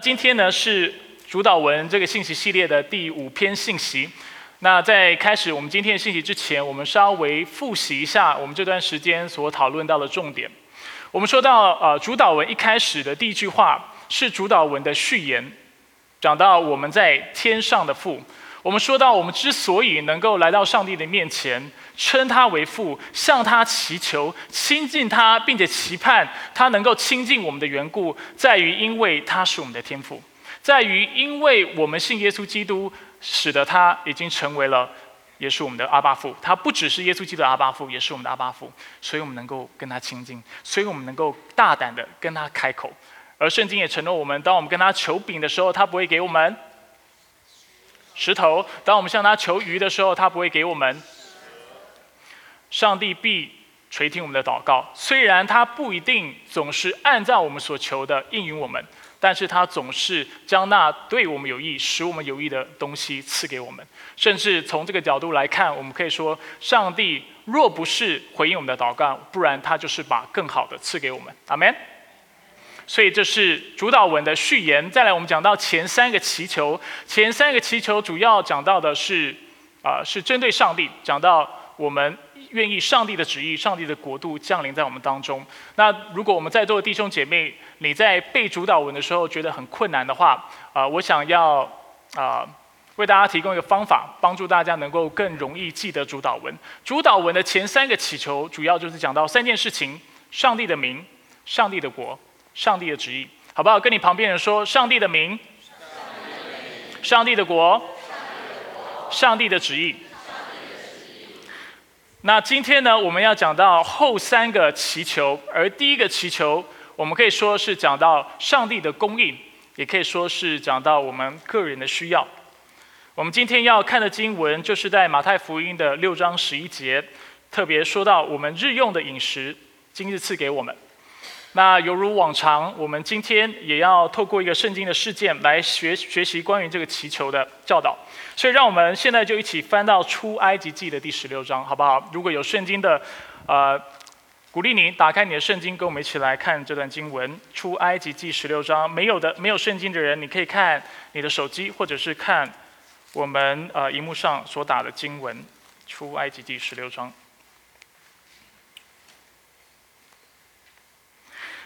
今天呢是主导文这个信息系列的第五篇信息。那在开始我们今天的信息之前，我们稍微复习一下我们这段时间所讨论到的重点。我们说到，呃，主导文一开始的第一句话是主导文的序言，讲到我们在天上的父。我们说到，我们之所以能够来到上帝的面前，称他为父，向他祈求，亲近他，并且期盼他能够亲近我们的缘故，在于因为他是我们的天父，在于因为我们信耶稣基督，使得他已经成为了，也是我们的阿巴父。他不只是耶稣基督的阿巴父，也是我们的阿巴父，所以我们能够跟他亲近，所以我们能够大胆的跟他开口。而圣经也承诺我们，当我们跟他求饼的时候，他不会给我们。石头。当我们向他求鱼的时候，他不会给我们。上帝必垂听我们的祷告，虽然他不一定总是按照我们所求的应允我们，但是他总是将那对我们有益、使我们有益的东西赐给我们。甚至从这个角度来看，我们可以说，上帝若不是回应我们的祷告，不然他就是把更好的赐给我们。阿门。所以这是主导文的序言。再来，我们讲到前三个祈求，前三个祈求主要讲到的是，啊，是针对上帝，讲到我们愿意上帝的旨意、上帝的国度降临在我们当中。那如果我们在座的弟兄姐妹，你在背主导文的时候觉得很困难的话，啊，我想要啊为大家提供一个方法，帮助大家能够更容易记得主导文。主导文的前三个祈求，主要就是讲到三件事情：上帝的名、上帝的国。上帝的旨意，好不好？跟你旁边人说：上帝的名，上帝的国，上帝的旨意。那今天呢，我们要讲到后三个祈求，而第一个祈求，我们可以说是讲到上帝的供应，也可以说是讲到我们个人的需要。我们今天要看的经文，就是在马太福音的六章十一节，特别说到我们日用的饮食，今日赐给我们。那犹如往常，我们今天也要透过一个圣经的事件来学学习关于这个祈求的教导。所以，让我们现在就一起翻到出埃及记的第十六章，好不好？如果有圣经的，呃，鼓励你打开你的圣经，跟我们一起来看这段经文。出埃及记十六章，没有的，没有圣经的人，你可以看你的手机，或者是看我们呃荧幕上所打的经文。出埃及记十六章。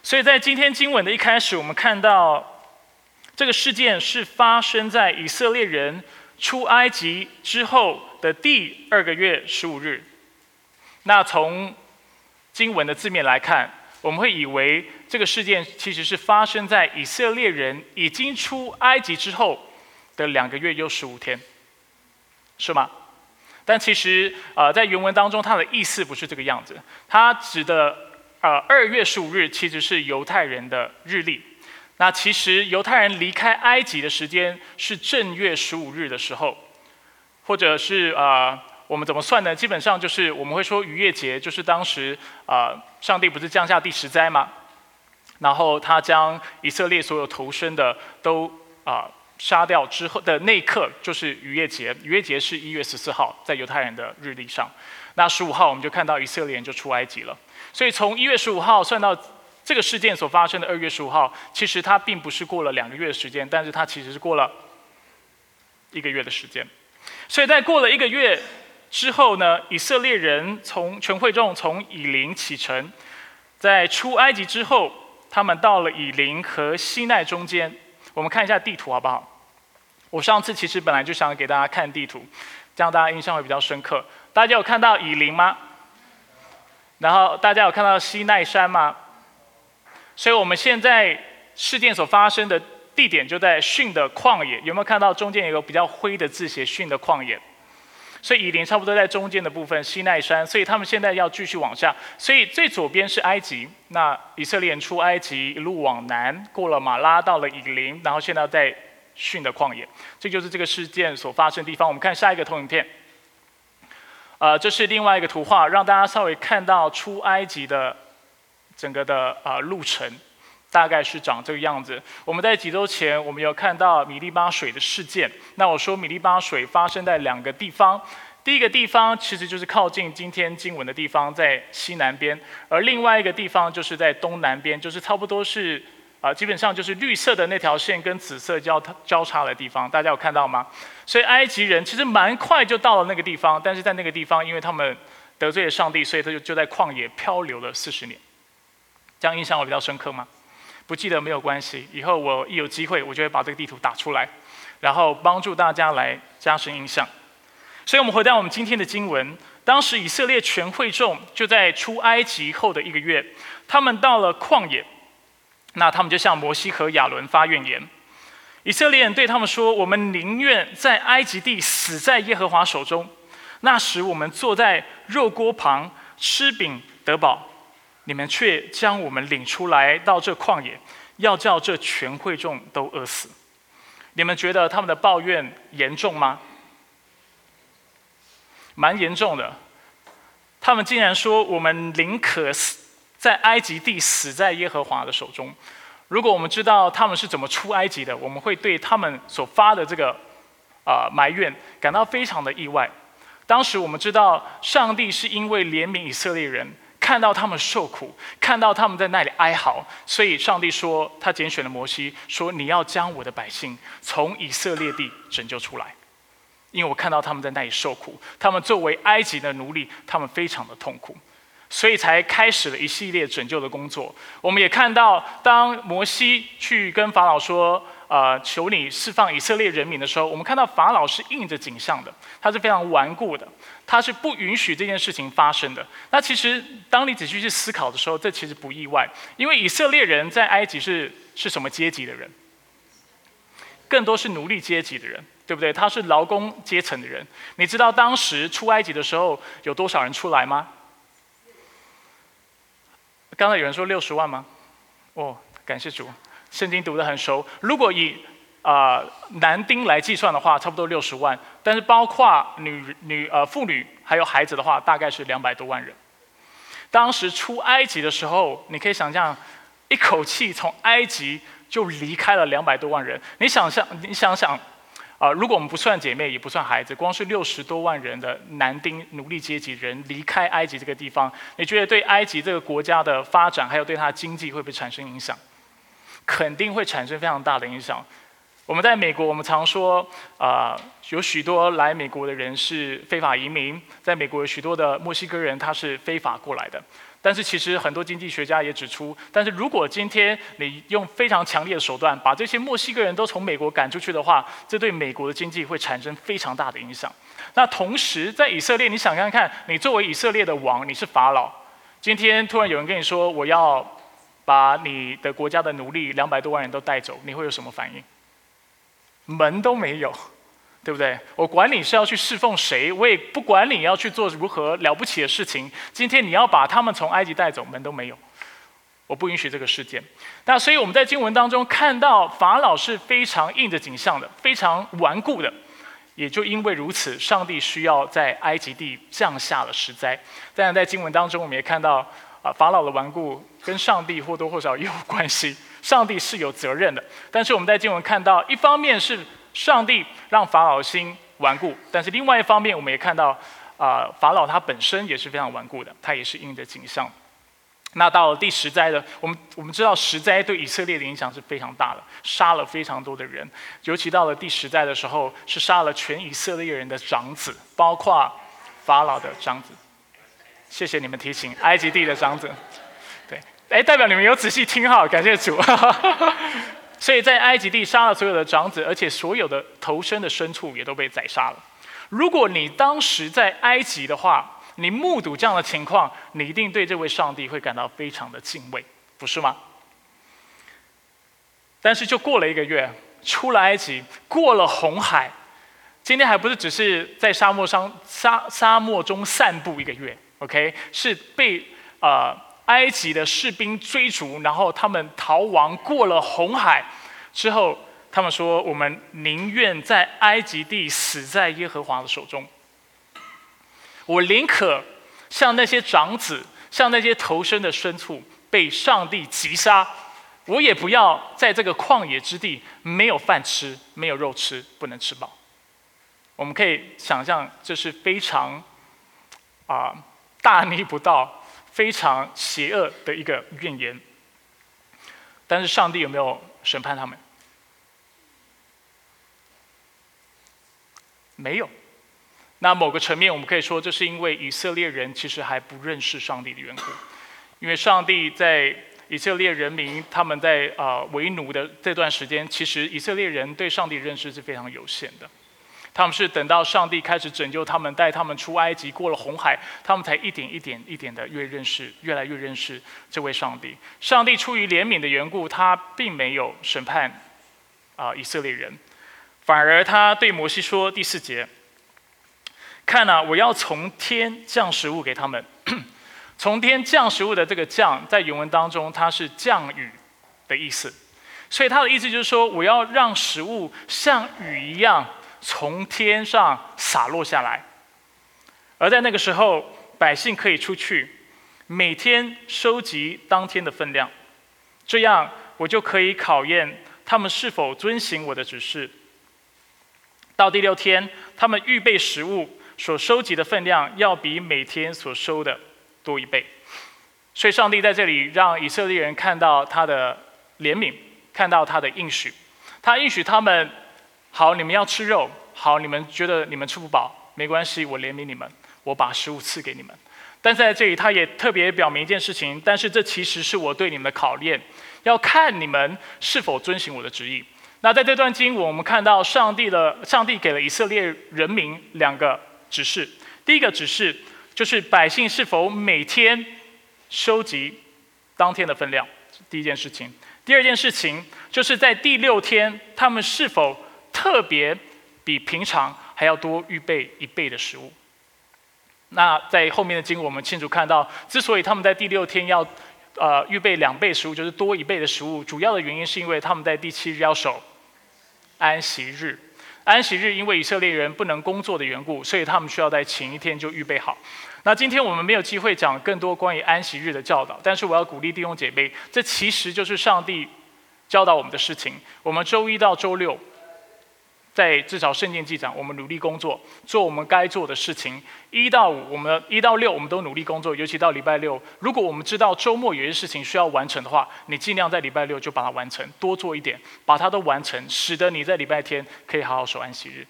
所以在今天经文的一开始，我们看到这个事件是发生在以色列人出埃及之后的第二个月十五日。那从经文的字面来看，我们会以为这个事件其实是发生在以色列人已经出埃及之后的两个月又十五天，是吗？但其实啊，在原文当中，它的意思不是这个样子，它指的。呃，二月十五日其实是犹太人的日历。那其实犹太人离开埃及的时间是正月十五日的时候，或者是呃，我们怎么算呢？基本上就是我们会说逾越节，就是当时啊，上帝不是降下第十灾吗？然后他将以色列所有投生的都啊杀掉之后的那一刻，就是逾越节。逾越节是一月十四号，在犹太人的日历上。那十五号我们就看到以色列人就出埃及了。所以从一月十五号算到这个事件所发生的二月十五号，其实它并不是过了两个月的时间，但是它其实是过了一个月的时间。所以在过了一个月之后呢，以色列人从全会众从以林启程，在出埃及之后，他们到了以林和西奈中间。我们看一下地图好不好？我上次其实本来就想给大家看地图，这样大家印象会比较深刻。大家有看到以林吗？然后大家有看到西奈山吗？所以我们现在事件所发生的地点就在训的旷野，有没有看到中间有个比较灰的字写训的旷野？所以以林差不多在中间的部分，西奈山。所以他们现在要继续往下，所以最左边是埃及，那以色列出埃及一路往南，过了马拉到了以林，然后现在在训的旷野，这就是这个事件所发生的地方。我们看下一个投影片。呃，这是另外一个图画，让大家稍微看到出埃及的整个的呃路程，大概是长这个样子。我们在几周前，我们有看到米利巴水的事件。那我说米利巴水发生在两个地方，第一个地方其实就是靠近今天经文的地方，在西南边；而另外一个地方就是在东南边，就是差不多是啊，基本上就是绿色的那条线跟紫色交交叉的地方，大家有看到吗？所以埃及人其实蛮快就到了那个地方，但是在那个地方，因为他们得罪了上帝，所以他就就在旷野漂流了四十年。这样印象我比较深刻吗？不记得没有关系，以后我一有机会，我就会把这个地图打出来，然后帮助大家来加深印象。所以我们回到我们今天的经文，当时以色列全会众就在出埃及后的一个月，他们到了旷野。那他们就向摩西和亚伦发怨言，以色列人对他们说：“我们宁愿在埃及地死在耶和华手中，那时我们坐在肉锅旁吃饼得饱，你们却将我们领出来到这旷野，要叫这全会众都饿死。”你们觉得他们的抱怨严重吗？蛮严重的，他们竟然说：“我们宁可死。”在埃及地死在耶和华的手中。如果我们知道他们是怎么出埃及的，我们会对他们所发的这个啊埋怨感到非常的意外。当时我们知道上帝是因为怜悯以色列人，看到他们受苦，看到他们在那里哀嚎，所以上帝说他拣选了摩西，说你要将我的百姓从以色列地拯救出来，因为我看到他们在那里受苦，他们作为埃及的奴隶，他们非常的痛苦。所以才开始了一系列拯救的工作。我们也看到，当摩西去跟法老说：“呃，求你释放以色列人民”的时候，我们看到法老是应着景象的，他是非常顽固的，他是不允许这件事情发生的。那其实，当你仔细去思考的时候，这其实不意外，因为以色列人在埃及是是什么阶级的人？更多是奴隶阶级的人，对不对？他是劳工阶层的人。你知道当时出埃及的时候有多少人出来吗？刚才有人说六十万吗？哦，感谢主，圣经读得很熟。如果以啊男丁来计算的话，差不多六十万。但是包括女女呃妇女还有孩子的话，大概是两百多万人。当时出埃及的时候，你可以想象，一口气从埃及就离开了两百多万人。你想象，你想想。啊，如果我们不算姐妹，也不算孩子，光是六十多万人的男丁奴隶阶级人离开埃及这个地方，你觉得对埃及这个国家的发展，还有对它的经济会不会产生影响？肯定会产生非常大的影响。我们在美国，我们常说，啊，有许多来美国的人是非法移民，在美国有许多的墨西哥人，他是非法过来的。但是其实很多经济学家也指出，但是如果今天你用非常强烈的手段把这些墨西哥人都从美国赶出去的话，这对美国的经济会产生非常大的影响。那同时在以色列，你想看看，你作为以色列的王，你是法老，今天突然有人跟你说我要把你的国家的奴隶两百多万人都带走，你会有什么反应？门都没有。对不对？我管你是要去侍奉谁，我也不管你要去做如何了不起的事情。今天你要把他们从埃及带走，门都没有，我不允许这个事件。那所以我们在经文当中看到法老是非常硬着景象的，非常顽固的。也就因为如此，上帝需要在埃及地降下了石灾。当然，在经文当中我们也看到啊，法老的顽固跟上帝或多或少也有关系，上帝是有责任的。但是我们在经文看到，一方面是。上帝让法老心顽固，但是另外一方面，我们也看到，啊，法老他本身也是非常顽固的，他也是应着景象。那到了第十灾的，我们我们知道十灾对以色列的影响是非常大的，杀了非常多的人，尤其到了第十灾的时候，是杀了全以色列人的长子，包括法老的长子。谢谢你们提醒，埃及地的长子。哎，代表你们有仔细听哈，感谢主。所以在埃及地杀了所有的长子，而且所有的头生的牲畜也都被宰杀了。如果你当时在埃及的话，你目睹这样的情况，你一定对这位上帝会感到非常的敬畏，不是吗？但是就过了一个月，出了埃及，过了红海，今天还不是只是在沙漠上沙沙漠中散步一个月，OK？是被呃。埃及的士兵追逐，然后他们逃亡过了红海之后，他们说：“我们宁愿在埃及地死在耶和华的手中。我宁可像那些长子，像那些投生的牲畜被上帝击杀，我也不要在这个旷野之地没有饭吃，没有肉吃，不能吃饱。”我们可以想象，这是非常啊大逆不道。非常邪恶的一个怨言。但是上帝有没有审判他们？没有。那某个层面，我们可以说，这是因为以色列人其实还不认识上帝的缘故。因为上帝在以色列人民他们在啊为奴的这段时间，其实以色列人对上帝认识是非常有限的。他们是等到上帝开始拯救他们，带他们出埃及，过了红海，他们才一点一点一点的越认识，越来越认识这位上帝。上帝出于怜悯的缘故，他并没有审判啊以色列人，反而他对摩西说第四节：“看呐，我要从天降食物给他们。从天降食物的这个降，在原文当中它是降雨的意思，所以他的意思就是说，我要让食物像雨一样。”从天上洒落下来，而在那个时候，百姓可以出去，每天收集当天的分量，这样我就可以考验他们是否遵行我的指示。到第六天，他们预备食物所收集的分量要比每天所收的多一倍。所以，上帝在这里让以色列人看到他的怜悯，看到他的应许，他应许他们。好，你们要吃肉。好，你们觉得你们吃不饱，没关系，我怜悯你们，我把食物赐给你们。但在这里，他也特别表明一件事情，但是这其实是我对你们的考验，要看你们是否遵循我的旨意。那在这段经文，我们看到上帝的上帝给了以色列人民两个指示。第一个指示就是百姓是否每天收集当天的分量，第一件事情。第二件事情就是在第六天，他们是否特别比平常还要多预备一倍的食物。那在后面的经，我们清楚看到，之所以他们在第六天要呃预备两倍食物，就是多一倍的食物，主要的原因是因为他们在第七日要守安息日。安息日因为以色列人不能工作的缘故，所以他们需要在前一天就预备好。那今天我们没有机会讲更多关于安息日的教导，但是我要鼓励弟兄姐妹，这其实就是上帝教导我们的事情。我们周一到周六。在至少圣经记载，我们努力工作，做我们该做的事情。一到五，我们一到六，我们都努力工作，尤其到礼拜六。如果我们知道周末有些事情需要完成的话，你尽量在礼拜六就把它完成，多做一点，把它都完成，使得你在礼拜天可以好好守安息日，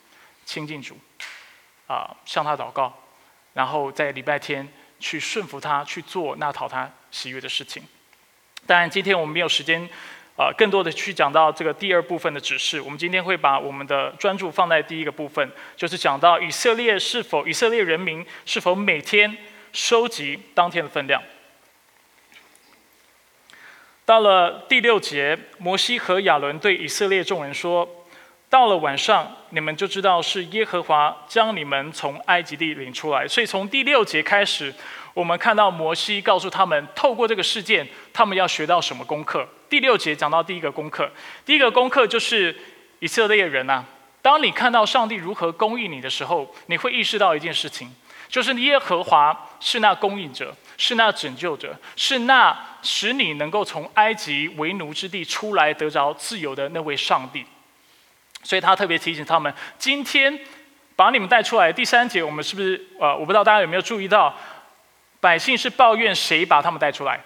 亲近主，啊，向他祷告，然后在礼拜天去顺服他，去做那讨他喜悦的事情。当然，今天我们没有时间。啊，更多的去讲到这个第二部分的指示。我们今天会把我们的专注放在第一个部分，就是讲到以色列是否以色列人民是否每天收集当天的分量。到了第六节，摩西和亚伦对以色列众人说：“到了晚上，你们就知道是耶和华将你们从埃及地领出来。”所以从第六节开始。我们看到摩西告诉他们，透过这个事件，他们要学到什么功课？第六节讲到第一个功课，第一个功课就是以色列人呐。当你看到上帝如何供应你的时候，你会意识到一件事情，就是耶和华是那供应者，是那拯救者，是那使你能够从埃及为奴之地出来得着自由的那位上帝。所以他特别提醒他们，今天把你们带出来。第三节，我们是不是呃，我不知道大家有没有注意到？百姓是抱怨谁把他们带出来？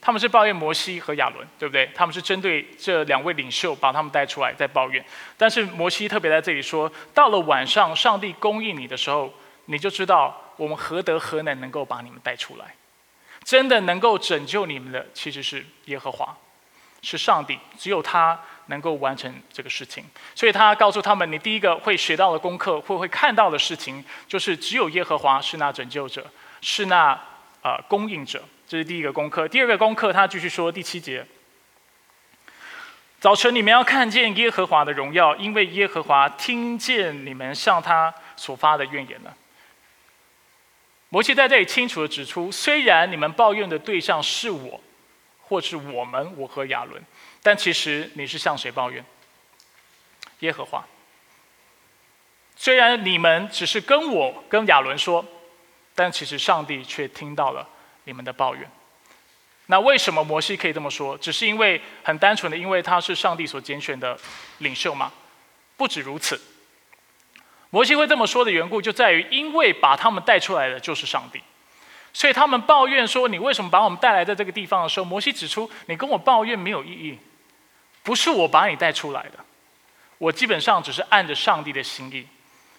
他们是抱怨摩西和亚伦，对不对？他们是针对这两位领袖把他们带出来在抱怨。但是摩西特别在这里说，到了晚上，上帝供应你的时候，你就知道我们何德何能能够把你们带出来。真的能够拯救你们的，其实是耶和华，是上帝，只有他。能够完成这个事情，所以他告诉他们：你第一个会学到的功课，会会看到的事情，就是只有耶和华是那拯救者，是那呃供应者。这是第一个功课。第二个功课，他继续说第七节：早晨你们要看见耶和华的荣耀，因为耶和华听见你们向他所发的怨言了。摩西在这里清楚的指出：虽然你们抱怨的对象是我，或是我们，我和亚伦。但其实你是向谁抱怨？耶和华。虽然你们只是跟我跟亚伦说，但其实上帝却听到了你们的抱怨。那为什么摩西可以这么说？只是因为很单纯的，因为他是上帝所拣选的领袖吗？不止如此。摩西会这么说的缘故，就在于因为把他们带出来的就是上帝。所以他们抱怨说：“你为什么把我们带来在这个地方的时候？”摩西指出：“你跟我抱怨没有意义，不是我把你带出来的，我基本上只是按着上帝的心意，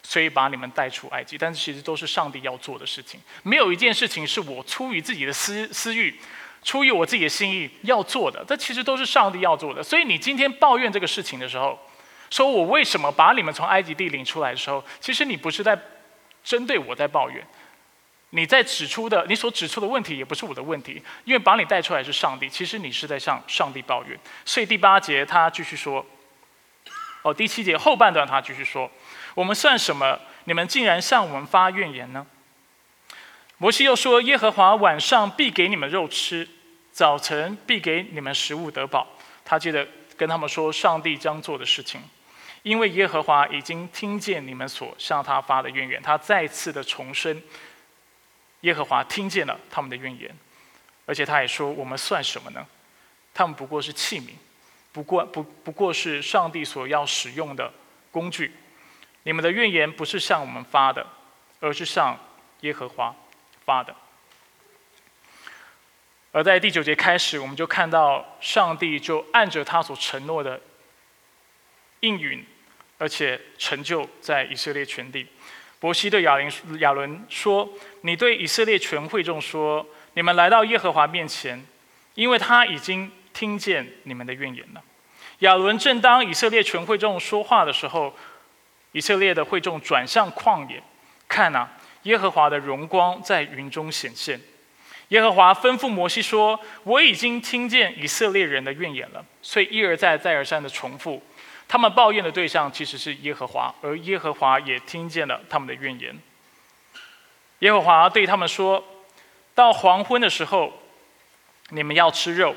所以把你们带出埃及。但是其实都是上帝要做的事情，没有一件事情是我出于自己的私私欲。”出于我自己的心意要做的，这其实都是上帝要做的。所以你今天抱怨这个事情的时候，说我为什么把你们从埃及地领出来的时候，其实你不是在针对我在抱怨，你在指出的，你所指出的问题也不是我的问题，因为把你带出来是上帝。其实你是在向上帝抱怨。所以第八节他继续说，哦，第七节后半段他继续说，我们算什么？你们竟然向我们发怨言呢？摩西又说：“耶和华晚上必给你们肉吃，早晨必给你们食物得饱。”他接着跟他们说：“上帝将做的事情，因为耶和华已经听见你们所向他发的怨言。”他再次的重申，耶和华听见了他们的怨言，而且他也说：“我们算什么呢？他们不过是器皿，不过不不过是上帝所要使用的工具。你们的怨言不是向我们发的，而是向耶和华。”发的，而在第九节开始，我们就看到上帝就按着他所承诺的应允，而且成就在以色列全地。伯西对亚林亚伦说：“你对以色列全会众说，你们来到耶和华面前，因为他已经听见你们的怨言了。”亚伦正当以色列全会众说话的时候，以色列的会众转向旷野，看啊。耶和华的荣光在云中显现。耶和华吩咐摩西说：“我已经听见以色列人的怨言了。”所以一而再、再而三的重复，他们抱怨的对象其实是耶和华，而耶和华也听见了他们的怨言。耶和华对他们说：“到黄昏的时候，你们要吃肉；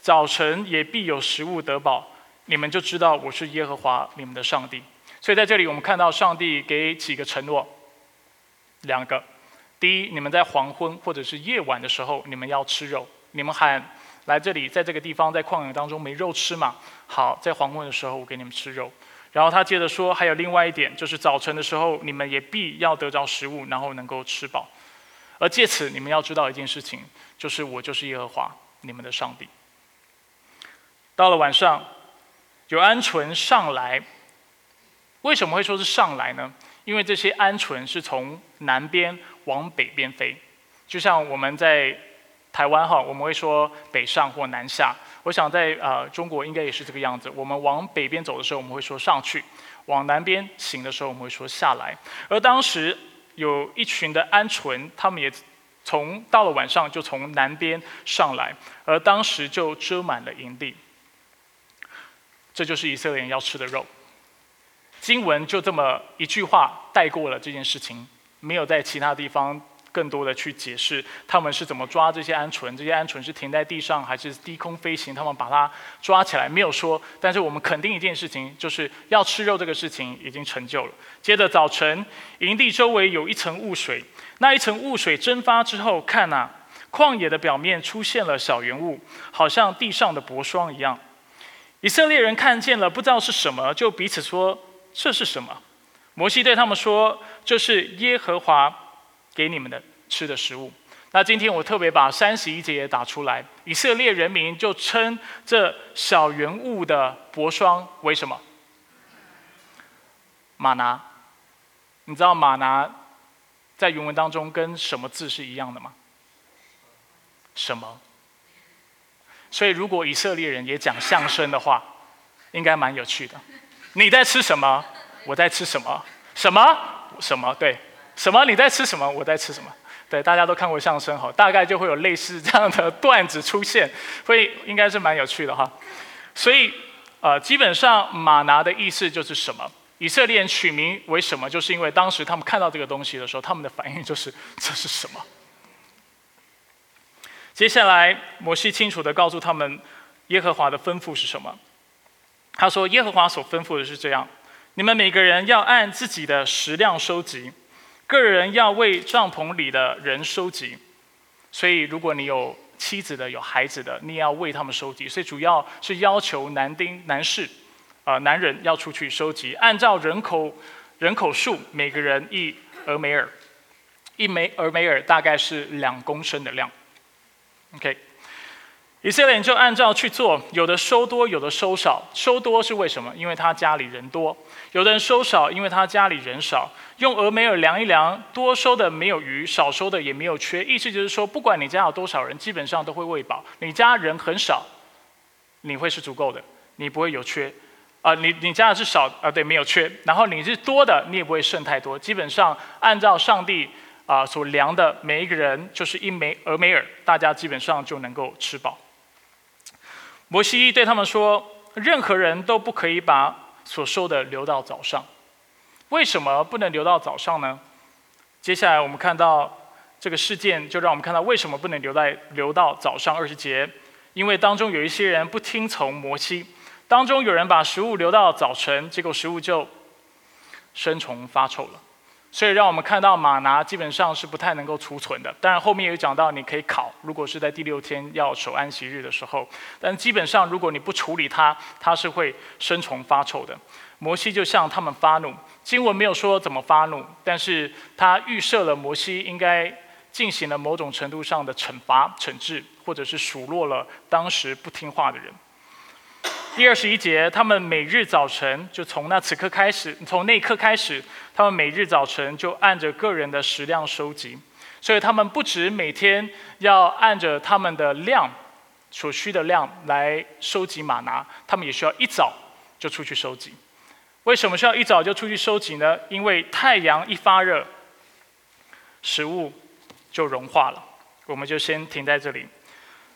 早晨也必有食物得饱。你们就知道我是耶和华你们的上帝。”所以在这里，我们看到上帝给几个承诺。两个，第一，你们在黄昏或者是夜晚的时候，你们要吃肉。你们喊来这里，在这个地方，在旷野当中没肉吃嘛？好，在黄昏的时候，我给你们吃肉。然后他接着说，还有另外一点，就是早晨的时候，你们也必要得着食物，然后能够吃饱。而借此，你们要知道一件事情，就是我就是耶和华，你们的上帝。到了晚上，有鹌鹑上来，为什么会说是上来呢？因为这些鹌鹑是从南边往北边飞，就像我们在台湾哈，我们会说北上或南下。我想在呃中国应该也是这个样子。我们往北边走的时候，我们会说上去；往南边行的时候，我们会说下来。而当时有一群的鹌鹑，他们也从到了晚上就从南边上来，而当时就遮满了营地。这就是以色列人要吃的肉。经文就这么一句话带过了这件事情，没有在其他地方更多的去解释他们是怎么抓这些鹌鹑，这些鹌鹑是停在地上还是低空飞行，他们把它抓起来没有说。但是我们肯定一件事情，就是要吃肉这个事情已经成就了。接着早晨，营地周围有一层雾水，那一层雾水蒸发之后，看呐，旷野的表面出现了小圆雾，好像地上的薄霜一样。以色列人看见了，不知道是什么，就彼此说。这是什么？摩西对他们说：“这是耶和华给你们的吃的食物。”那今天我特别把三十一节打出来，以色列人民就称这小圆物的薄霜为什么？马拿。你知道马拿在原文当中跟什么字是一样的吗？什么？所以如果以色列人也讲相声的话，应该蛮有趣的。你在吃什么？我在吃什么？什么？什么？对，什么？你在吃什么？我在吃什么？对，大家都看过相声哈，大概就会有类似这样的段子出现，会应该是蛮有趣的哈。所以，呃，基本上马拿的意思就是什么？以色列人取名为什么？就是因为当时他们看到这个东西的时候，他们的反应就是这是什么？接下来，摩西清楚的告诉他们，耶和华的吩咐是什么？他说：“耶和华所吩咐的是这样，你们每个人要按自己的食量收集，个人要为帐篷里的人收集。所以，如果你有妻子的、有孩子的，你也要为他们收集。所以，主要是要求男丁、男士，啊，男人要出去收集，按照人口人口数，每个人一俄梅尔。一枚俄梅尔大概是两公升的量。OK，以色列人就按照去做，有的收多，有的收少。收多是为什么？因为他家里人多；有的人收少，因为他家里人少。用俄梅尔量一量，多收的没有余，少收的也没有缺。意思就是说，不管你家有多少人，基本上都会喂饱。你家人很少，你会是足够的，你不会有缺。啊，你你家的是少啊，对，没有缺。然后你是多的，你也不会剩太多。基本上按照上帝啊所量的，每一个人就是一枚俄梅尔，大家基本上就能够吃饱。摩西对他们说：“任何人都不可以把所收的留到早上。为什么不能留到早上呢？接下来我们看到这个事件，就让我们看到为什么不能留在留到早上二十节，因为当中有一些人不听从摩西。”当中有人把食物留到早晨，结果食物就生虫发臭了。所以让我们看到马拿基本上是不太能够储存的。当然后面有讲到你可以烤，如果是在第六天要守安息日的时候，但基本上如果你不处理它，它是会生虫发臭的。摩西就向他们发怒，经文没有说怎么发怒，但是他预设了摩西应该进行了某种程度上的惩罚、惩治，或者是数落了当时不听话的人。第二十一节，他们每日早晨就从那此刻开始，从那一刻开始，他们每日早晨就按着个人的食量收集。所以他们不止每天要按着他们的量所需的量来收集马拿，他们也需要一早就出去收集。为什么需要一早就出去收集呢？因为太阳一发热，食物就融化了。我们就先停在这里。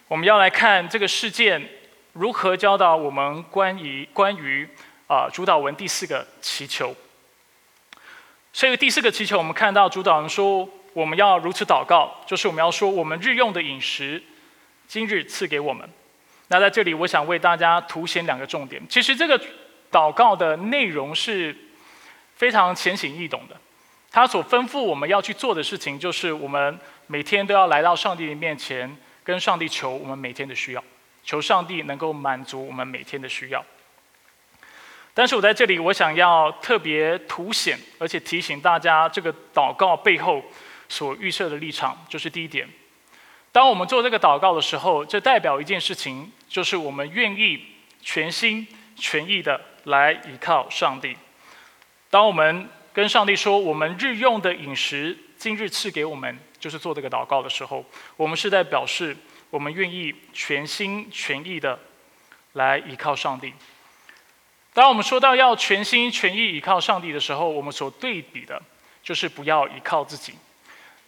我们要来看这个事件。如何教导我们关于关于啊主导文第四个祈求？所以第四个祈求，我们看到主导文说我们要如此祷告，就是我们要说我们日用的饮食，今日赐给我们。那在这里，我想为大家凸显两个重点。其实这个祷告的内容是非常浅显易懂的。他所吩咐我们要去做的事情，就是我们每天都要来到上帝的面前，跟上帝求我们每天的需要。求上帝能够满足我们每天的需要。但是我在这里，我想要特别凸显，而且提醒大家，这个祷告背后所预设的立场，就是第一点：当我们做这个祷告的时候，这代表一件事情，就是我们愿意全心全意的来依靠上帝。当我们跟上帝说，我们日用的饮食今日赐给我们，就是做这个祷告的时候，我们是在表示。我们愿意全心全意的来依靠上帝。当我们说到要全心全意依靠上帝的时候，我们所对比的就是不要依靠自己。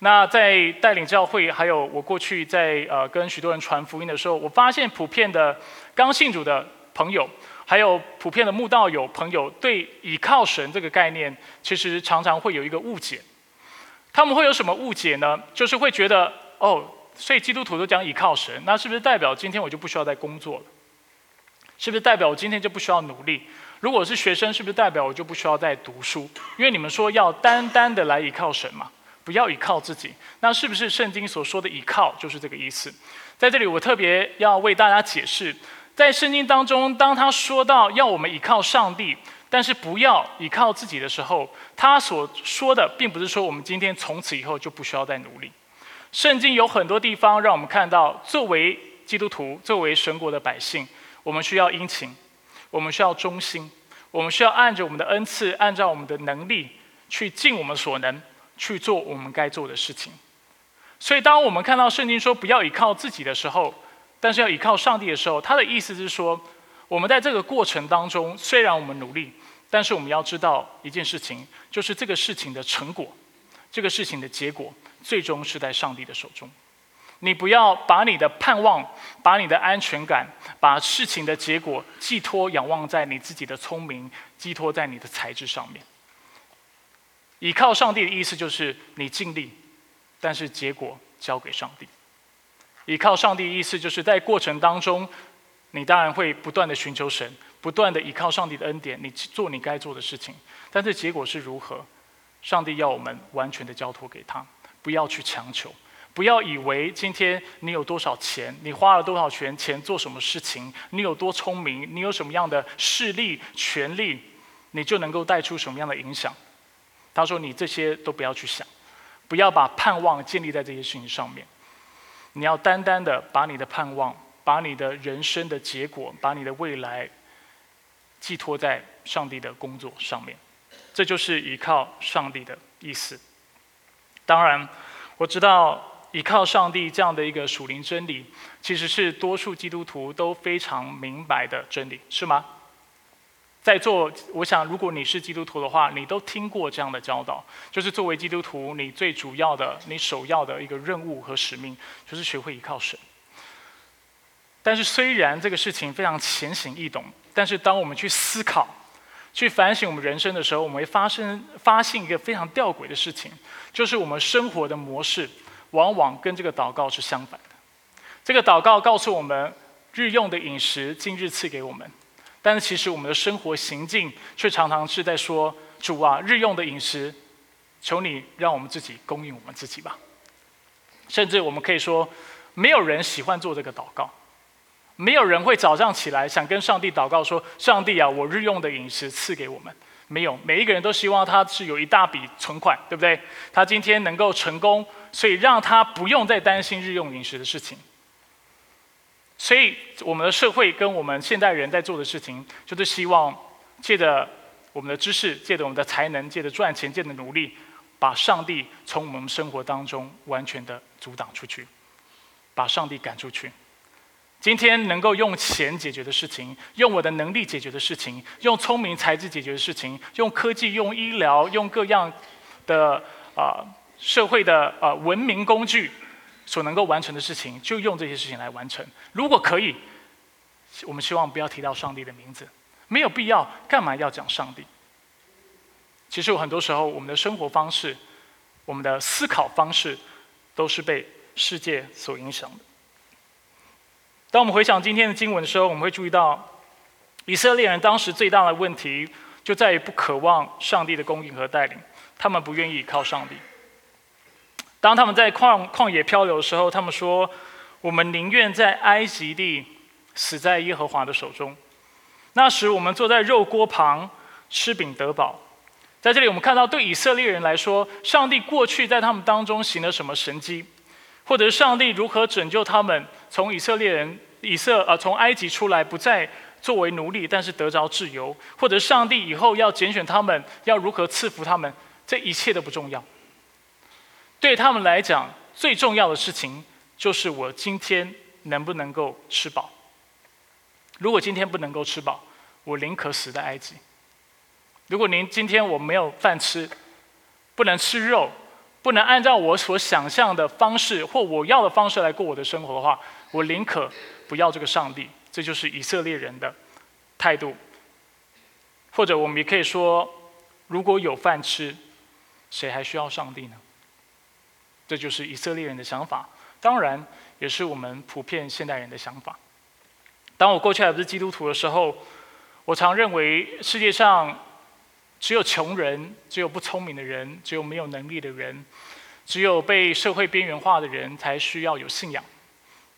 那在带领教会，还有我过去在呃跟许多人传福音的时候，我发现普遍的刚信主的朋友，还有普遍的慕道友朋友，对倚靠神这个概念，其实常常会有一个误解。他们会有什么误解呢？就是会觉得哦。所以基督徒都讲倚靠神，那是不是代表今天我就不需要再工作了？是不是代表我今天就不需要努力？如果是学生，是不是代表我就不需要再读书？因为你们说要单单的来倚靠神嘛，不要倚靠自己。那是不是圣经所说的倚靠就是这个意思？在这里，我特别要为大家解释，在圣经当中，当他说到要我们倚靠上帝，但是不要倚靠自己的时候，他所说的并不是说我们今天从此以后就不需要再努力。圣经有很多地方让我们看到，作为基督徒，作为神国的百姓，我们需要殷勤，我们需要忠心，我们需要按着我们的恩赐，按照我们的能力，去尽我们所能去做我们该做的事情。所以，当我们看到圣经说不要依靠自己的时候，但是要依靠上帝的时候，他的意思是说，我们在这个过程当中，虽然我们努力，但是我们要知道一件事情，就是这个事情的成果，这个事情的结果。最终是在上帝的手中。你不要把你的盼望、把你的安全感、把事情的结果寄托、仰望在你自己的聪明、寄托在你的才智上面。倚靠上帝的意思就是你尽力，但是结果交给上帝。倚靠上帝的意思就是在过程当中，你当然会不断的寻求神，不断的依靠上帝的恩典，你做你该做的事情。但是结果是如何？上帝要我们完全的交托给他。不要去强求，不要以为今天你有多少钱，你花了多少钱钱做什么事情，你有多聪明，你有什么样的势力、权力，你就能够带出什么样的影响。他说：“你这些都不要去想，不要把盼望建立在这些事情上面。你要单单的把你的盼望、把你的人生的结果、把你的未来寄托在上帝的工作上面。这就是依靠上帝的意思。当然，我知道。依靠上帝这样的一个属灵真理，其实是多数基督徒都非常明白的真理，是吗？在座，我想如果你是基督徒的话，你都听过这样的教导，就是作为基督徒，你最主要的、你首要的一个任务和使命，就是学会依靠神。但是虽然这个事情非常浅显易懂，但是当我们去思考、去反省我们人生的时候，我们会发生发现一个非常吊诡的事情，就是我们生活的模式。往往跟这个祷告是相反的。这个祷告告诉我们，日用的饮食今日赐给我们，但是其实我们的生活行径却常常是在说：“主啊，日用的饮食，求你让我们自己供应我们自己吧。”甚至我们可以说，没有人喜欢做这个祷告，没有人会早上起来想跟上帝祷告说：“上帝啊，我日用的饮食赐给我们。”没有，每一个人都希望他是有一大笔存款，对不对？他今天能够成功。所以让他不用再担心日用饮食的事情。所以我们的社会跟我们现代人在做的事情，就是希望借着我们的知识，借着我们的才能，借着赚钱，借着努力，把上帝从我们生活当中完全的阻挡出去，把上帝赶出去。今天能够用钱解决的事情，用我的能力解决的事情，用聪明才智解决的事情，用科技、用医疗、用各样的啊。社会的呃文明工具所能够完成的事情，就用这些事情来完成。如果可以，我们希望不要提到上帝的名字，没有必要，干嘛要讲上帝？其实有很多时候，我们的生活方式、我们的思考方式，都是被世界所影响的。当我们回想今天的经文的时候，我们会注意到，以色列人当时最大的问题就在于不渴望上帝的供应和带领，他们不愿意靠上帝。当他们在旷旷野漂流的时候，他们说：“我们宁愿在埃及地死在耶和华的手中。”那时我们坐在肉锅旁吃饼得饱。在这里，我们看到对以色列人来说，上帝过去在他们当中行了什么神迹，或者是上帝如何拯救他们从以色列人以色呃从埃及出来，不再作为奴隶，但是得着自由，或者上帝以后要拣选他们，要如何赐福他们，这一切都不重要。对他们来讲，最重要的事情就是我今天能不能够吃饱。如果今天不能够吃饱，我宁可死在埃及。如果您今天我没有饭吃，不能吃肉，不能按照我所想象的方式或我要的方式来过我的生活的话，我宁可不要这个上帝。这就是以色列人的态度。或者我们也可以说，如果有饭吃，谁还需要上帝呢？这就是以色列人的想法，当然也是我们普遍现代人的想法。当我过去还不是基督徒的时候，我常认为世界上只有穷人、只有不聪明的人、只有没有能力的人、只有被社会边缘化的人才需要有信仰，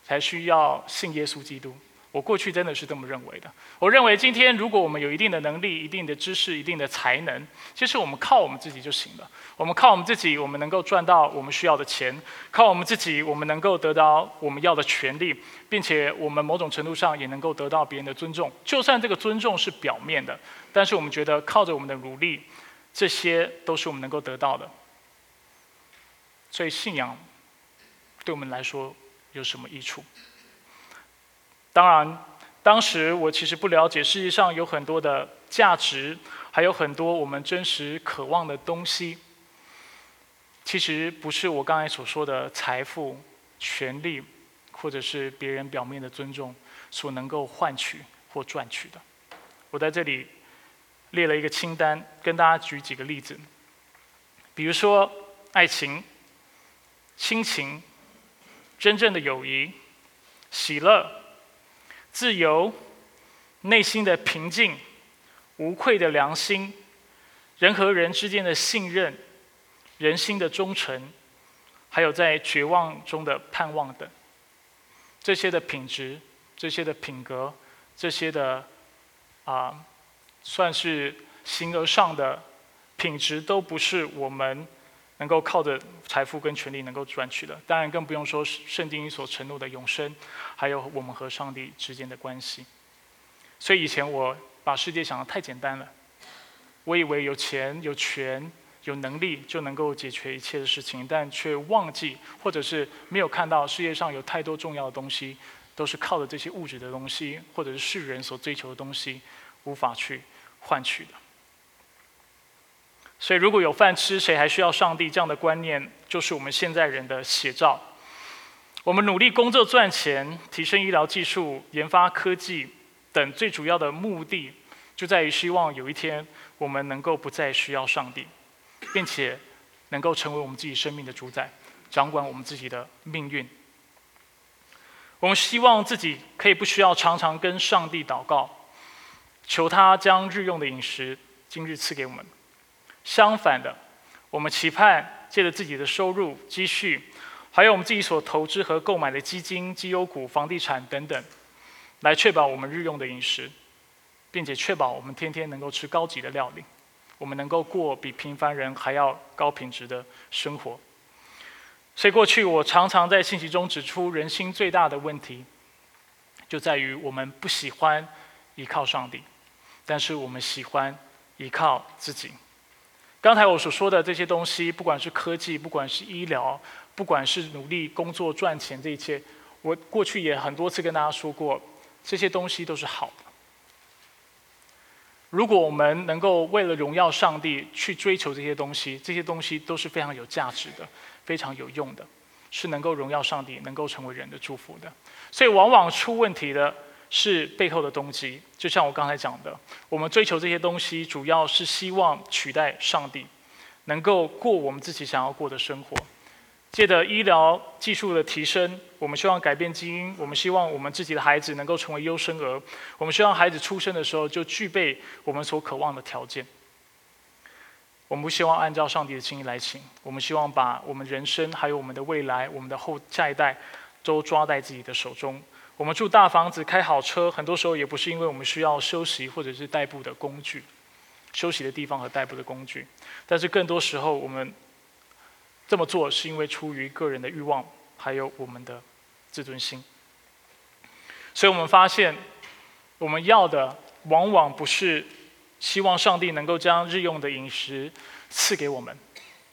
才需要信耶稣基督。我过去真的是这么认为的。我认为今天如果我们有一定的能力、一定的知识、一定的才能，其实我们靠我们自己就行了。我们靠我们自己，我们能够赚到我们需要的钱；靠我们自己，我们能够得到我们要的权利，并且我们某种程度上也能够得到别人的尊重。就算这个尊重是表面的，但是我们觉得靠着我们的努力，这些都是我们能够得到的。所以信仰对我们来说有什么益处？当然，当时我其实不了解世界上有很多的价值，还有很多我们真实渴望的东西。其实不是我刚才所说的财富、权利，或者是别人表面的尊重所能够换取或赚取的。我在这里列了一个清单，跟大家举几个例子。比如说，爱情、亲情、真正的友谊、喜乐。自由、内心的平静、无愧的良心、人和人之间的信任、人心的忠诚，还有在绝望中的盼望等，这些的品质、这些的品格、这些的啊，算是形而上的品质，都不是我们能够靠着财富跟权力能够赚取的。当然，更不用说圣经所承诺的永生，还有我们和上帝之间的关系。所以以前我把世界想得太简单了，我以为有钱、有权、有能力就能够解决一切的事情，但却忘记，或者是没有看到世界上有太多重要的东西，都是靠着这些物质的东西，或者是世人所追求的东西，无法去换取的。所以，如果有饭吃，谁还需要上帝？这样的观念就是我们现在人的写照。我们努力工作赚钱，提升医疗技术、研发科技等，最主要的目的就在于希望有一天我们能够不再需要上帝，并且能够成为我们自己生命的主宰，掌管我们自己的命运。我们希望自己可以不需要常常跟上帝祷告，求他将日用的饮食今日赐给我们。相反的，我们期盼借着自己的收入、积蓄，还有我们自己所投资和购买的基金、绩优股、房地产等等，来确保我们日用的饮食，并且确保我们天天能够吃高级的料理，我们能够过比平凡人还要高品质的生活。所以过去我常常在信息中指出，人心最大的问题，就在于我们不喜欢依靠上帝，但是我们喜欢依靠自己。刚才我所说的这些东西，不管是科技，不管是医疗，不管是努力工作赚钱，这一切，我过去也很多次跟大家说过，这些东西都是好的。如果我们能够为了荣耀上帝去追求这些东西，这些东西都是非常有价值的，非常有用的，是能够荣耀上帝，能够成为人的祝福的。所以，往往出问题的。是背后的动机，就像我刚才讲的，我们追求这些东西，主要是希望取代上帝，能够过我们自己想要过的生活。借着医疗技术的提升，我们希望改变基因，我们希望我们自己的孩子能够成为优生儿，我们希望孩子出生的时候就具备我们所渴望的条件。我们不希望按照上帝的心意来行，我们希望把我们人生还有我们的未来，我们的后下一代都抓在自己的手中。我们住大房子、开好车，很多时候也不是因为我们需要休息或者是代步的工具，休息的地方和代步的工具。但是更多时候，我们这么做是因为出于个人的欲望，还有我们的自尊心。所以我们发现，我们要的往往不是希望上帝能够将日用的饮食赐给我们，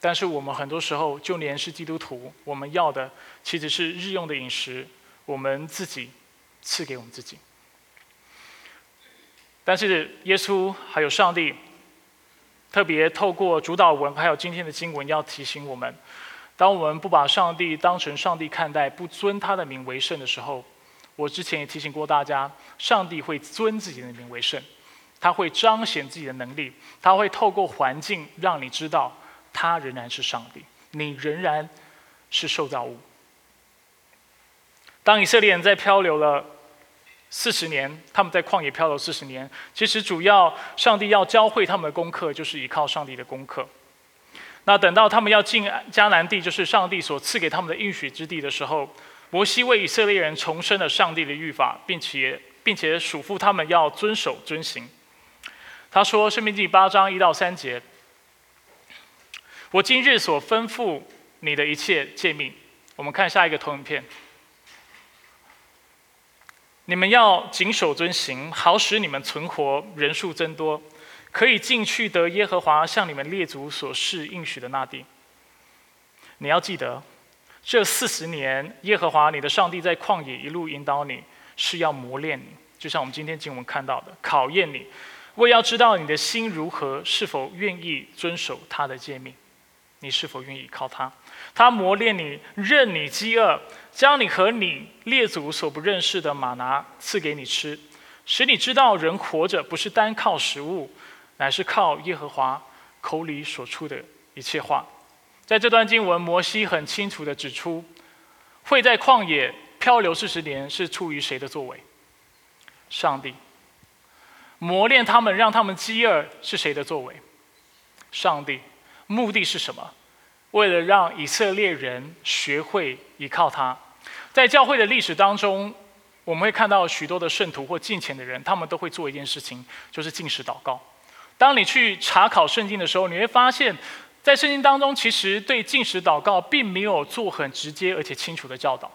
但是我们很多时候，就连是基督徒，我们要的其实是日用的饮食。我们自己赐给我们自己，但是耶稣还有上帝，特别透过主导文，还有今天的经文，要提醒我们：当我们不把上帝当成上帝看待，不尊他的名为圣的时候，我之前也提醒过大家，上帝会尊自己的名为圣，他会彰显自己的能力，他会透过环境让你知道，他仍然是上帝，你仍然是受造物。当以色列人在漂流了四十年，他们在旷野漂流四十年，其实主要上帝要教会他们的功课，就是依靠上帝的功课。那等到他们要进迦南地，就是上帝所赐给他们的应许之地的时候，摩西为以色列人重申了上帝的律法，并且并且嘱咐他们要遵守遵行。他说：“生命记八章一到三节，我今日所吩咐你的一切诫命。”我们看下一个投影片。你们要谨守遵行，好使你们存活，人数增多，可以进去得耶和华向你们列祖所示应许的那地。你要记得，这四十年，耶和华你的上帝在旷野一路引导你，是要磨练你，就像我们今天经文看到的，考验你，为要知道你的心如何，是否愿意遵守他的诫命，你是否愿意靠他？他磨练你，任你饥饿。将你和你列祖所不认识的马拿赐给你吃，使你知道人活着不是单靠食物，乃是靠耶和华口里所出的一切话。在这段经文，摩西很清楚的指出，会在旷野漂流四十年是出于谁的作为？上帝磨练他们，让他们饥饿是谁的作为？上帝目的是什么？为了让以色列人学会依靠他。在教会的历史当中，我们会看到许多的圣徒或敬虔的人，他们都会做一件事情，就是进食祷告。当你去查考圣经的时候，你会发现，在圣经当中，其实对进食祷告并没有做很直接而且清楚的教导。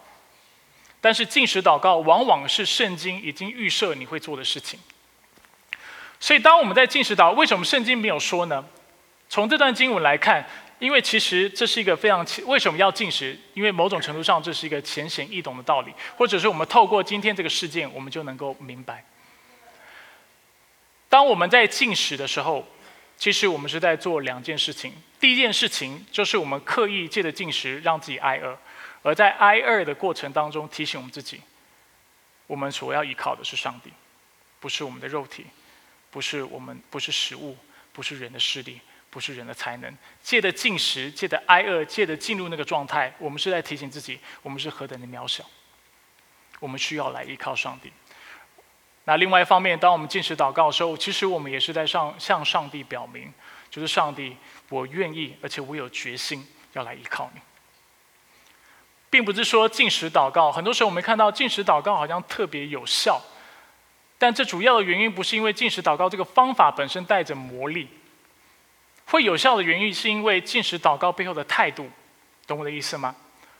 但是进食祷告往往是圣经已经预设你会做的事情。所以当我们在进食祷，为什么圣经没有说呢？从这段经文来看，因为其实这是一个非常为什么要进食？因为某种程度上这是一个浅显易懂的道理，或者是我们透过今天这个事件，我们就能够明白。当我们在进食的时候，其实我们是在做两件事情。第一件事情就是我们刻意借着进食让自己挨饿，而在挨饿的过程当中提醒我们自己，我们所要依靠的是上帝，不是我们的肉体，不是我们不是食物，不是人的势力，不是人的才能。借着进食，借着挨饿，借着进入那个状态，我们是在提醒自己，我们是何等的渺小，我们需要来依靠上帝。那另外一方面，当我们进食祷告的时候，其实我们也是在上向上帝表明，就是上帝，我愿意，而且我有决心要来依靠你，并不是说进食祷告，很多时候我们看到进食祷告好像特别有效，但这主要的原因不是因为进食祷告这个方法本身带着魔力，会有效的原因是因为进食祷告背后的态度，懂我的意思吗？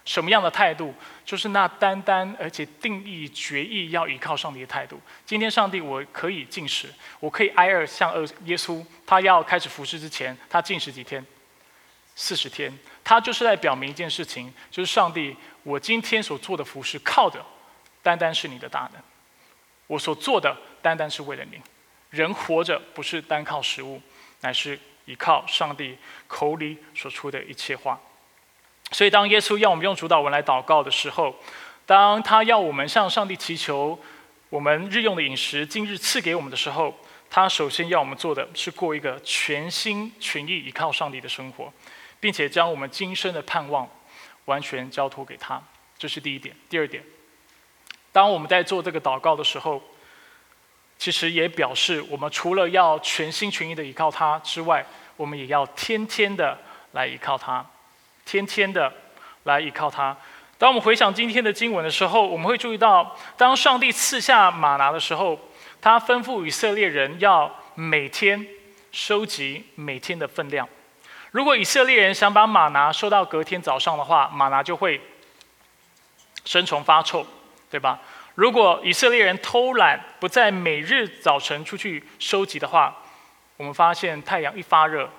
什么样的态度？就是那单单而且定义决意要依靠上帝的态度。今天上帝，我可以进食，我可以挨饿，像饿耶稣，他要开始服侍之前，他进食几天？四十天。他就是在表明一件事情，就是上帝，我今天所做的服侍，靠的单单是你的大能。我所做的单单是为了你。人活着不是单靠食物，乃是依靠上帝口里所出的一切话。所以，当耶稣要我们用主导文来祷告的时候，当他要我们向上帝祈求我们日用的饮食今日赐给我们的时候，他首先要我们做的是过一个全心全意依靠上帝的生活，并且将我们今生的盼望完全交托给他。这是第一点。第二点，当我们在做这个祷告的时候，其实也表示我们除了要全心全意的依靠他之外，我们也要天天的来依靠他。天天的来依靠他。当我们回想今天的经文的时候，我们会注意到，当上帝赐下马拿的时候，他吩咐以色列人要每天收集每天的分量。如果以色列人想把马拿收到隔天早上的话，马拿就会生虫发臭，对吧？如果以色列人偷懒，不在每日早晨出去收集的话，我们发现太阳一发热，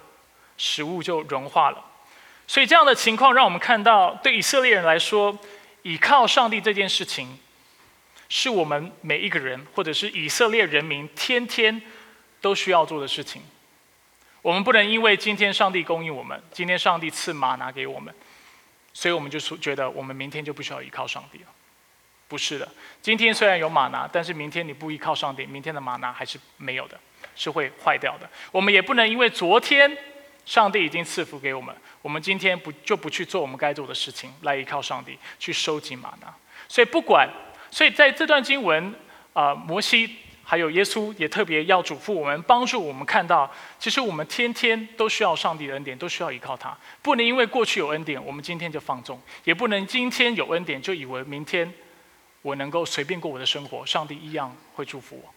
食物就融化了。所以这样的情况让我们看到，对以色列人来说，倚靠上帝这件事情，是我们每一个人，或者是以色列人民天天都需要做的事情。我们不能因为今天上帝供应我们，今天上帝赐马拿给我们，所以我们就觉得我们明天就不需要依靠上帝了。不是的，今天虽然有马拿，但是明天你不依靠上帝，明天的马拿还是没有的，是会坏掉的。我们也不能因为昨天。上帝已经赐福给我们，我们今天不就不去做我们该做的事情，来依靠上帝去收集玛拿。所以不管，所以在这段经文，啊，摩西还有耶稣也特别要嘱咐我们，帮助我们看到，其实我们天天都需要上帝的恩典，都需要依靠他。不能因为过去有恩典，我们今天就放纵；也不能今天有恩典就以为明天我能够随便过我的生活，上帝一样会祝福我。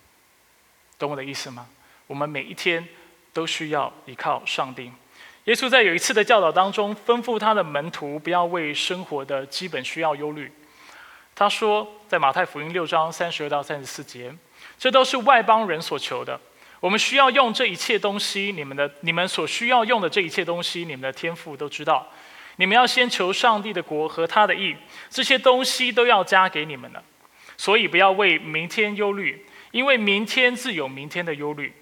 懂我的意思吗？我们每一天。都需要依靠上帝。耶稣在有一次的教导当中，吩咐他的门徒不要为生活的基本需要忧虑。他说，在马太福音六章三十二到三十四节，这都是外邦人所求的。我们需要用这一切东西，你们的你们所需要用的这一切东西，你们的天父都知道。你们要先求上帝的国和他的义，这些东西都要加给你们的。所以不要为明天忧虑，因为明天自有明天的忧虑。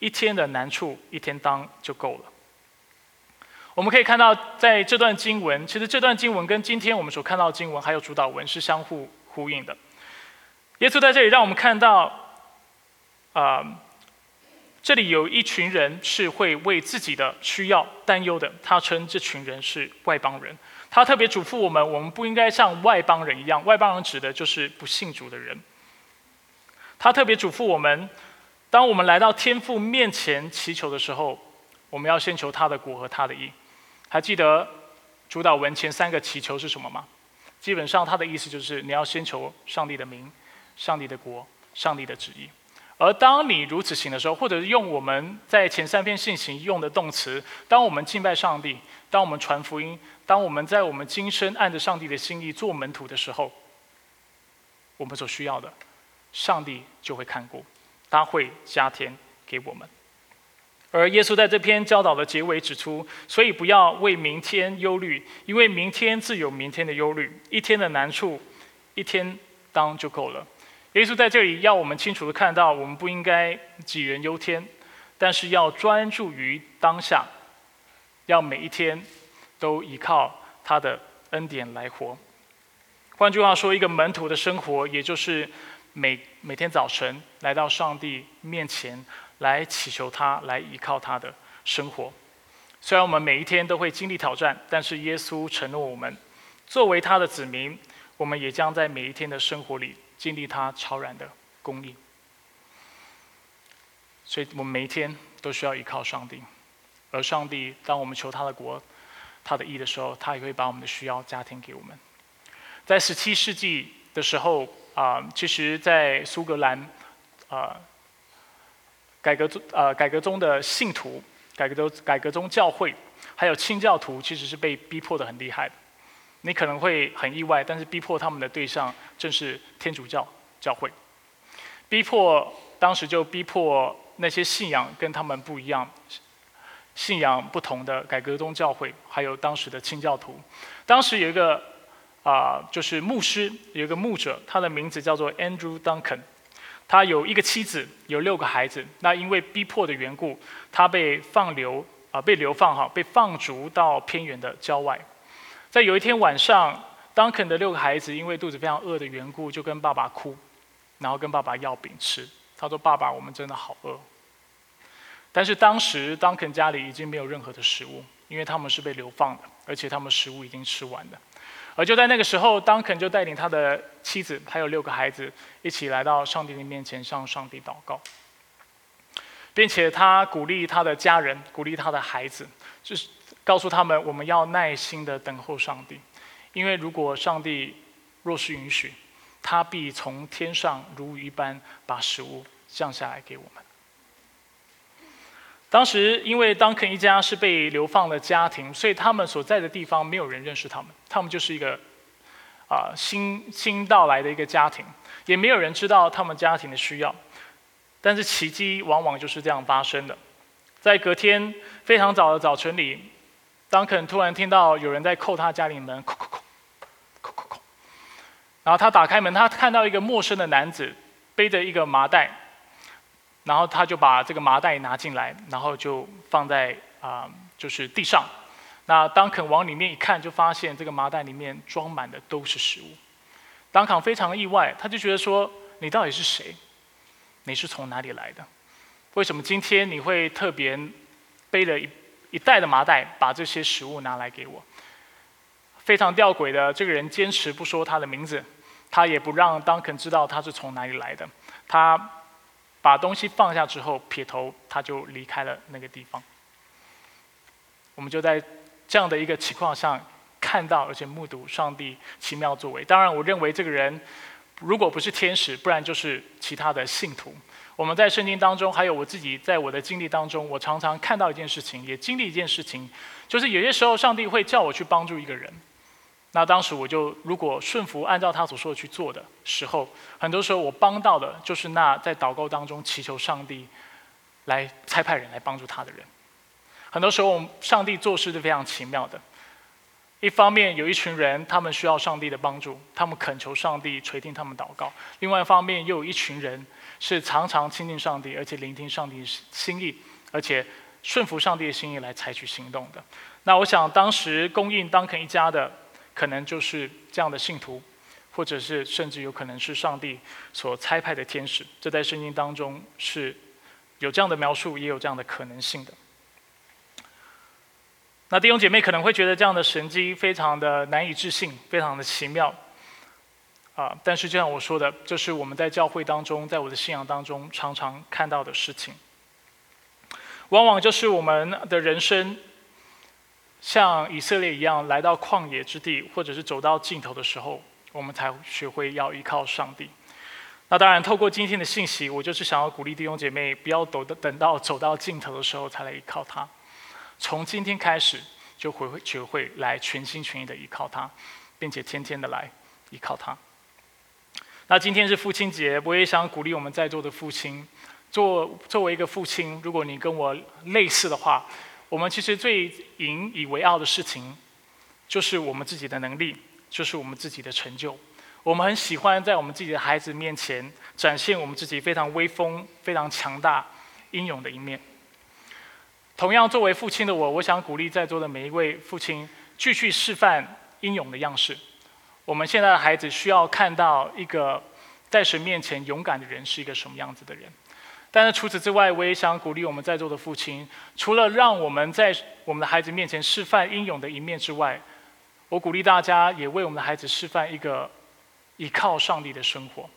一天的难处，一天当就够了。我们可以看到，在这段经文，其实这段经文跟今天我们所看到的经文还有主导文是相互呼应的。耶稣在这里让我们看到，啊，这里有一群人是会为自己的需要担忧的。他称这群人是外邦人。他特别嘱咐我们，我们不应该像外邦人一样。外邦人指的就是不信主的人。他特别嘱咐我们。当我们来到天父面前祈求的时候，我们要先求他的果和他的义。还记得主导文前三个祈求是什么吗？基本上他的意思就是你要先求上帝的名、上帝的国、上帝的旨意。而当你如此行的时候，或者用我们在前三篇信息用的动词，当我们敬拜上帝，当我们传福音，当我们在我们今生按着上帝的心意做门徒的时候，我们所需要的，上帝就会看顾，他会加添给我们。而耶稣在这篇教导的结尾指出，所以不要为明天忧虑，因为明天自有明天的忧虑，一天的难处，一天当就够了。耶稣在这里要我们清楚的看到，我们不应该杞人忧天，但是要专注于当下，要每一天都依靠他的恩典来活。换句话说，一个门徒的生活，也就是每每天早晨来到上帝面前。来祈求他，来依靠他的生活。虽然我们每一天都会经历挑战，但是耶稣承诺我们，作为他的子民，我们也将在每一天的生活里经历他超然的供应。所以我们每一天都需要依靠上帝，而上帝当我们求他的国、他的义的时候，他也会把我们的需要加添给我们。在十七世纪的时候啊，其实，在苏格兰啊。改革中，呃，改革中的信徒，改革中改革中教会，还有清教徒，其实是被逼迫的很厉害的。你可能会很意外，但是逼迫他们的对象正是天主教教会。逼迫当时就逼迫那些信仰跟他们不一样、信仰不同的改革宗教会，还有当时的清教徒。当时有一个啊，就是牧师，有一个牧者，他的名字叫做 Andrew Duncan。他有一个妻子，有六个孩子。那因为逼迫的缘故，他被放流啊，被流放哈，被放逐到偏远的郊外。在有一天晚上，Duncan 的六个孩子因为肚子非常饿的缘故，就跟爸爸哭，然后跟爸爸要饼吃。他说：“爸爸，我们真的好饿。”但是当时 Duncan 家里已经没有任何的食物，因为他们是被流放的，而且他们食物已经吃完了。而就在那个时候，当肯就带领他的妻子还有六个孩子一起来到上帝的面前，向上帝祷告，并且他鼓励他的家人，鼓励他的孩子，就是告诉他们，我们要耐心的等候上帝，因为如果上帝若是允许，他必从天上如雨一般把食物降下来给我们。当时，因为当肯一家是被流放的家庭，所以他们所在的地方没有人认识他们，他们就是一个啊新新到来的一个家庭，也没有人知道他们家庭的需要。但是奇迹往往就是这样发生的，在隔天非常早的早晨里，当肯突然听到有人在叩他家里门，叩叩叩，叩叩叩，然后他打开门，他看到一个陌生的男子背着一个麻袋。然后他就把这个麻袋拿进来，然后就放在啊，就是地上。那当肯往里面一看，就发现这个麻袋里面装满的都是食物。当肯非常意外，他就觉得说：“你到底是谁？你是从哪里来的？为什么今天你会特别背了一一袋的麻袋，把这些食物拿来给我？”非常吊诡的，这个人坚持不说他的名字，他也不让当肯知道他是从哪里来的。他。把东西放下之后，撇头他就离开了那个地方。我们就在这样的一个情况上看到，而且目睹上帝奇妙作为。当然，我认为这个人如果不是天使，不然就是其他的信徒。我们在圣经当中，还有我自己在我的经历当中，我常常看到一件事情，也经历一件事情，就是有些时候上帝会叫我去帮助一个人。那当时我就如果顺服按照他所说的去做的时候，很多时候我帮到的就是那在祷告当中祈求上帝来差派人来帮助他的人。很多时候，上帝做事是非常奇妙的。一方面有一群人，他们需要上帝的帮助，他们恳求上帝垂听他们祷告；另外一方面，又有一群人是常常亲近上帝，而且聆听上帝心意，而且顺服上帝的心意来采取行动的。那我想，当时供应当肯一家的。可能就是这样的信徒，或者是甚至有可能是上帝所差派的天使。这在圣经当中是有这样的描述，也有这样的可能性的。那弟兄姐妹可能会觉得这样的神迹非常的难以置信，非常的奇妙啊！但是就像我说的，这是我们在教会当中，在我的信仰当中常常看到的事情，往往就是我们的人生。像以色列一样来到旷野之地，或者是走到尽头的时候，我们才学会要依靠上帝。那当然，透过今天的信息，我就是想要鼓励弟兄姐妹，不要等等到走到尽头的时候才来依靠他。从今天开始，就会学会来全心全意的依靠他，并且天天的来依靠他。那今天是父亲节，我也想鼓励我们在座的父亲，做作为一个父亲，如果你跟我类似的话，我们其实最引以为傲的事情，就是我们自己的能力，就是我们自己的成就。我们很喜欢在我们自己的孩子面前展现我们自己非常威风、非常强大、英勇的一面。同样，作为父亲的我，我想鼓励在座的每一位父亲继续示范英勇的样式。我们现在的孩子需要看到一个在神面前勇敢的人是一个什么样子的人。但是除此之外，我也想鼓励我们在座的父亲，除了让我们在我们的孩子面前示范英勇的一面之外，我鼓励大家也为我们的孩子示范一个。依靠上帝的生活，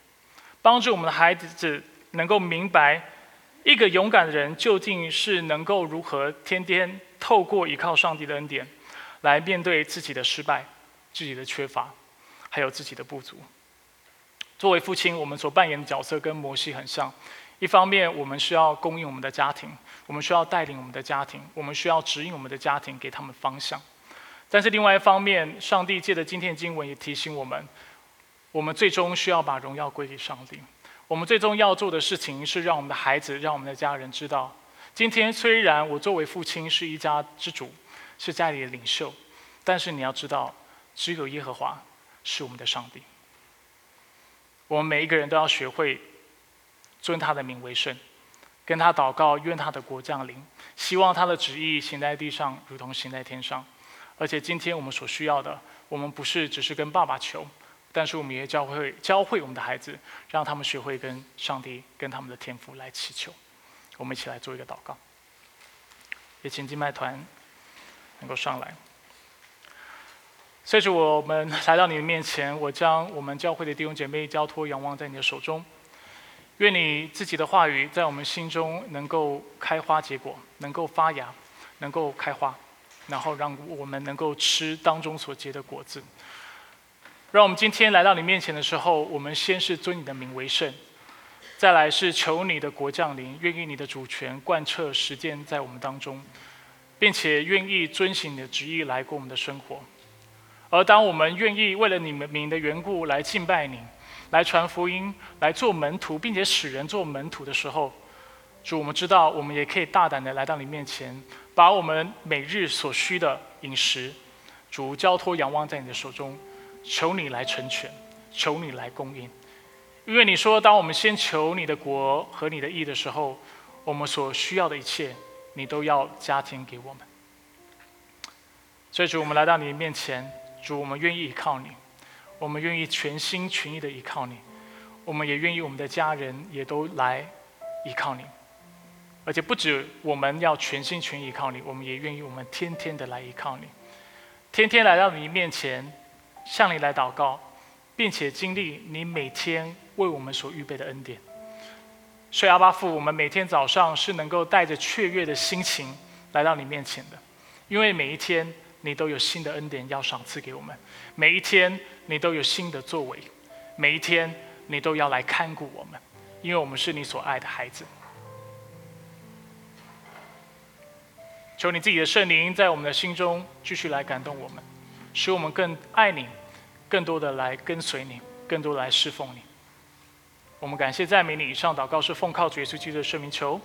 帮助我们的孩子能够明白，一个勇敢的人究竟是能够如何天天透过依靠上帝的恩典，来面对自己的失败、自己的缺乏，还有自己的不足。作为父亲，我们所扮演的角色跟摩西很像。一方面，我们需要供应我们的家庭，我们需要带领我们的家庭，我们需要指引我们的家庭，给他们方向。但是另外一方面，上帝借着今天的经文也提醒我们。我们最终需要把荣耀归给上帝。我们最终要做的事情是让我们的孩子、让我们的家人知道：今天虽然我作为父亲是一家之主，是家里的领袖，但是你要知道，只有耶和华是我们的上帝。我们每一个人都要学会尊他的名为圣，跟他祷告，愿他的国降临，希望他的旨意行在地上，如同行在天上。而且今天我们所需要的，我们不是只是跟爸爸求。但是我们也教会教会我们的孩子，让他们学会跟上帝、跟他们的天赋来祈求。我们一起来做一个祷告。也请敬拜团能够上来。随着我们来到你的面前，我将我们教会的弟兄姐妹交托、仰望在你的手中。愿你自己的话语在我们心中能够开花结果，能够发芽，能够开花，然后让我们能够吃当中所结的果子。让我们今天来到你面前的时候，我们先是尊你的名为圣，再来是求你的国降临，愿意你的主权贯彻实践在我们当中，并且愿意遵行你的旨意来过我们的生活。而当我们愿意为了你们名的缘故来敬拜你，来传福音，来做门徒，并且使人做门徒的时候，主，我们知道我们也可以大胆的来到你面前，把我们每日所需的饮食，主交托仰望在你的手中。求你来成全，求你来供应，因为你说，当我们先求你的国和你的义的时候，我们所需要的一切，你都要加添给我们。所以主，我们来到你面前，主，我们愿意依靠你，我们愿意全心全意的依靠你，我们也愿意我们的家人也都来依靠你，而且不止我们要全心全意依靠你，我们也愿意我们天天的来依靠你，天天来到你面前。向你来祷告，并且经历你每天为我们所预备的恩典。所以阿巴父，我们每天早上是能够带着雀跃的心情来到你面前的，因为每一天你都有新的恩典要赏赐给我们，每一天你都有新的作为，每一天你都要来看顾我们，因为我们是你所爱的孩子。求你自己的圣灵在我们的心中继续来感动我们。使我们更爱你，更多的来跟随你，更多的来侍奉你。我们感谢赞美你。以上祷告是奉靠主耶稣基督的圣名求。